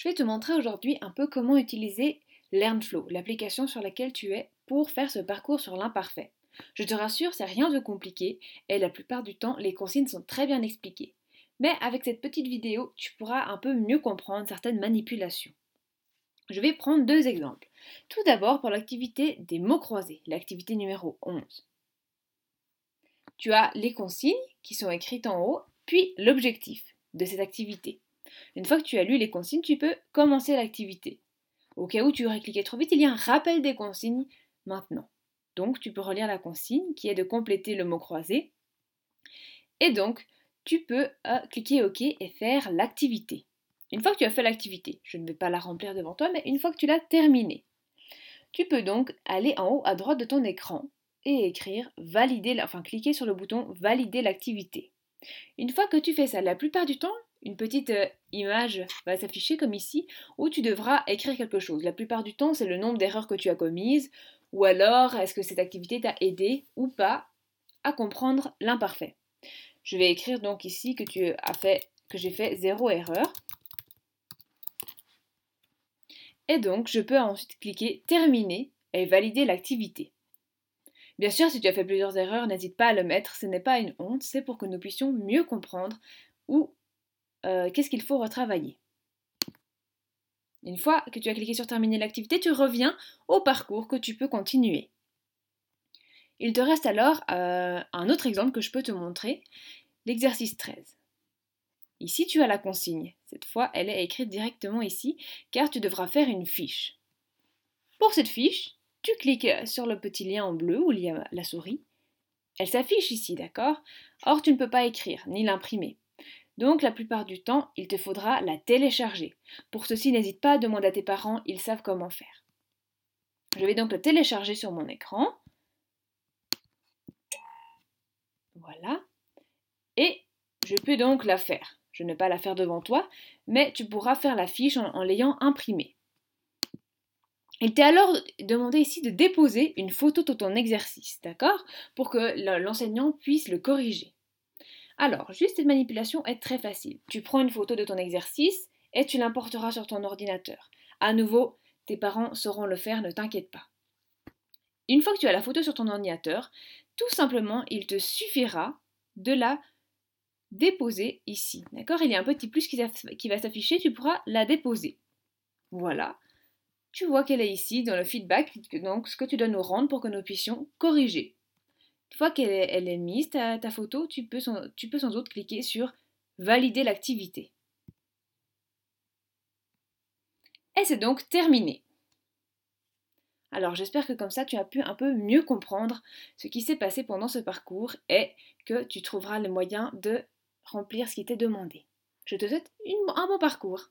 Je vais te montrer aujourd'hui un peu comment utiliser LearnFlow, l'application sur laquelle tu es, pour faire ce parcours sur l'imparfait. Je te rassure, c'est rien de compliqué et la plupart du temps, les consignes sont très bien expliquées. Mais avec cette petite vidéo, tu pourras un peu mieux comprendre certaines manipulations. Je vais prendre deux exemples. Tout d'abord pour l'activité des mots croisés, l'activité numéro 11. Tu as les consignes qui sont écrites en haut, puis l'objectif de cette activité. Une fois que tu as lu les consignes, tu peux commencer l'activité. Au cas où tu aurais cliqué trop vite, il y a un rappel des consignes maintenant. Donc tu peux relire la consigne qui est de compléter le mot croisé. Et donc tu peux euh, cliquer OK et faire l'activité. Une fois que tu as fait l'activité, je ne vais pas la remplir devant toi, mais une fois que tu l'as terminée, tu peux donc aller en haut à droite de ton écran et écrire valider, enfin cliquer sur le bouton valider l'activité. Une fois que tu fais ça, la plupart du temps, une petite euh, image va s'afficher comme ici où tu devras écrire quelque chose. La plupart du temps, c'est le nombre d'erreurs que tu as commises ou alors est-ce que cette activité t'a aidé ou pas à comprendre l'imparfait. Je vais écrire donc ici que tu as fait que j'ai fait zéro erreur. Et donc, je peux ensuite cliquer terminer et valider l'activité. Bien sûr, si tu as fait plusieurs erreurs, n'hésite pas à le mettre, ce n'est pas une honte, c'est pour que nous puissions mieux comprendre où euh, qu'est-ce qu'il faut retravailler? Une fois que tu as cliqué sur terminer l'activité, tu reviens au parcours que tu peux continuer. Il te reste alors euh, un autre exemple que je peux te montrer, l'exercice 13. Ici, tu as la consigne. Cette fois, elle est écrite directement ici, car tu devras faire une fiche. Pour cette fiche, tu cliques sur le petit lien en bleu où il y a la souris. Elle s'affiche ici, d'accord? Or, tu ne peux pas écrire, ni l'imprimer. Donc la plupart du temps, il te faudra la télécharger. Pour ceci, n'hésite pas à demander à tes parents, ils savent comment faire. Je vais donc le télécharger sur mon écran. Voilà. Et je peux donc la faire. Je ne vais pas la faire devant toi, mais tu pourras faire la fiche en, en l'ayant imprimée. Il t'est alors demandé ici de déposer une photo de ton exercice, d'accord? Pour que l'enseignant puisse le corriger. Alors, juste cette manipulation est très facile. Tu prends une photo de ton exercice et tu l'importeras sur ton ordinateur. À nouveau, tes parents sauront le faire, ne t'inquiète pas. Une fois que tu as la photo sur ton ordinateur, tout simplement, il te suffira de la déposer ici. D'accord? Il y a un petit plus qui va s'afficher, tu pourras la déposer. Voilà. Tu vois qu'elle est ici dans le feedback, donc ce que tu dois nous rendre pour que nous puissions corriger. Fois qu'elle est, mise, ta, photo, tu peux, sans, tu peux sans doute cliquer sur Valider l'activité. Et c'est donc terminé. Alors j'espère que comme ça tu as pu un peu mieux comprendre ce qui s'est passé pendant ce parcours et que tu trouveras le moyen de remplir ce qui t'est demandé. Je te souhaite un bon parcours.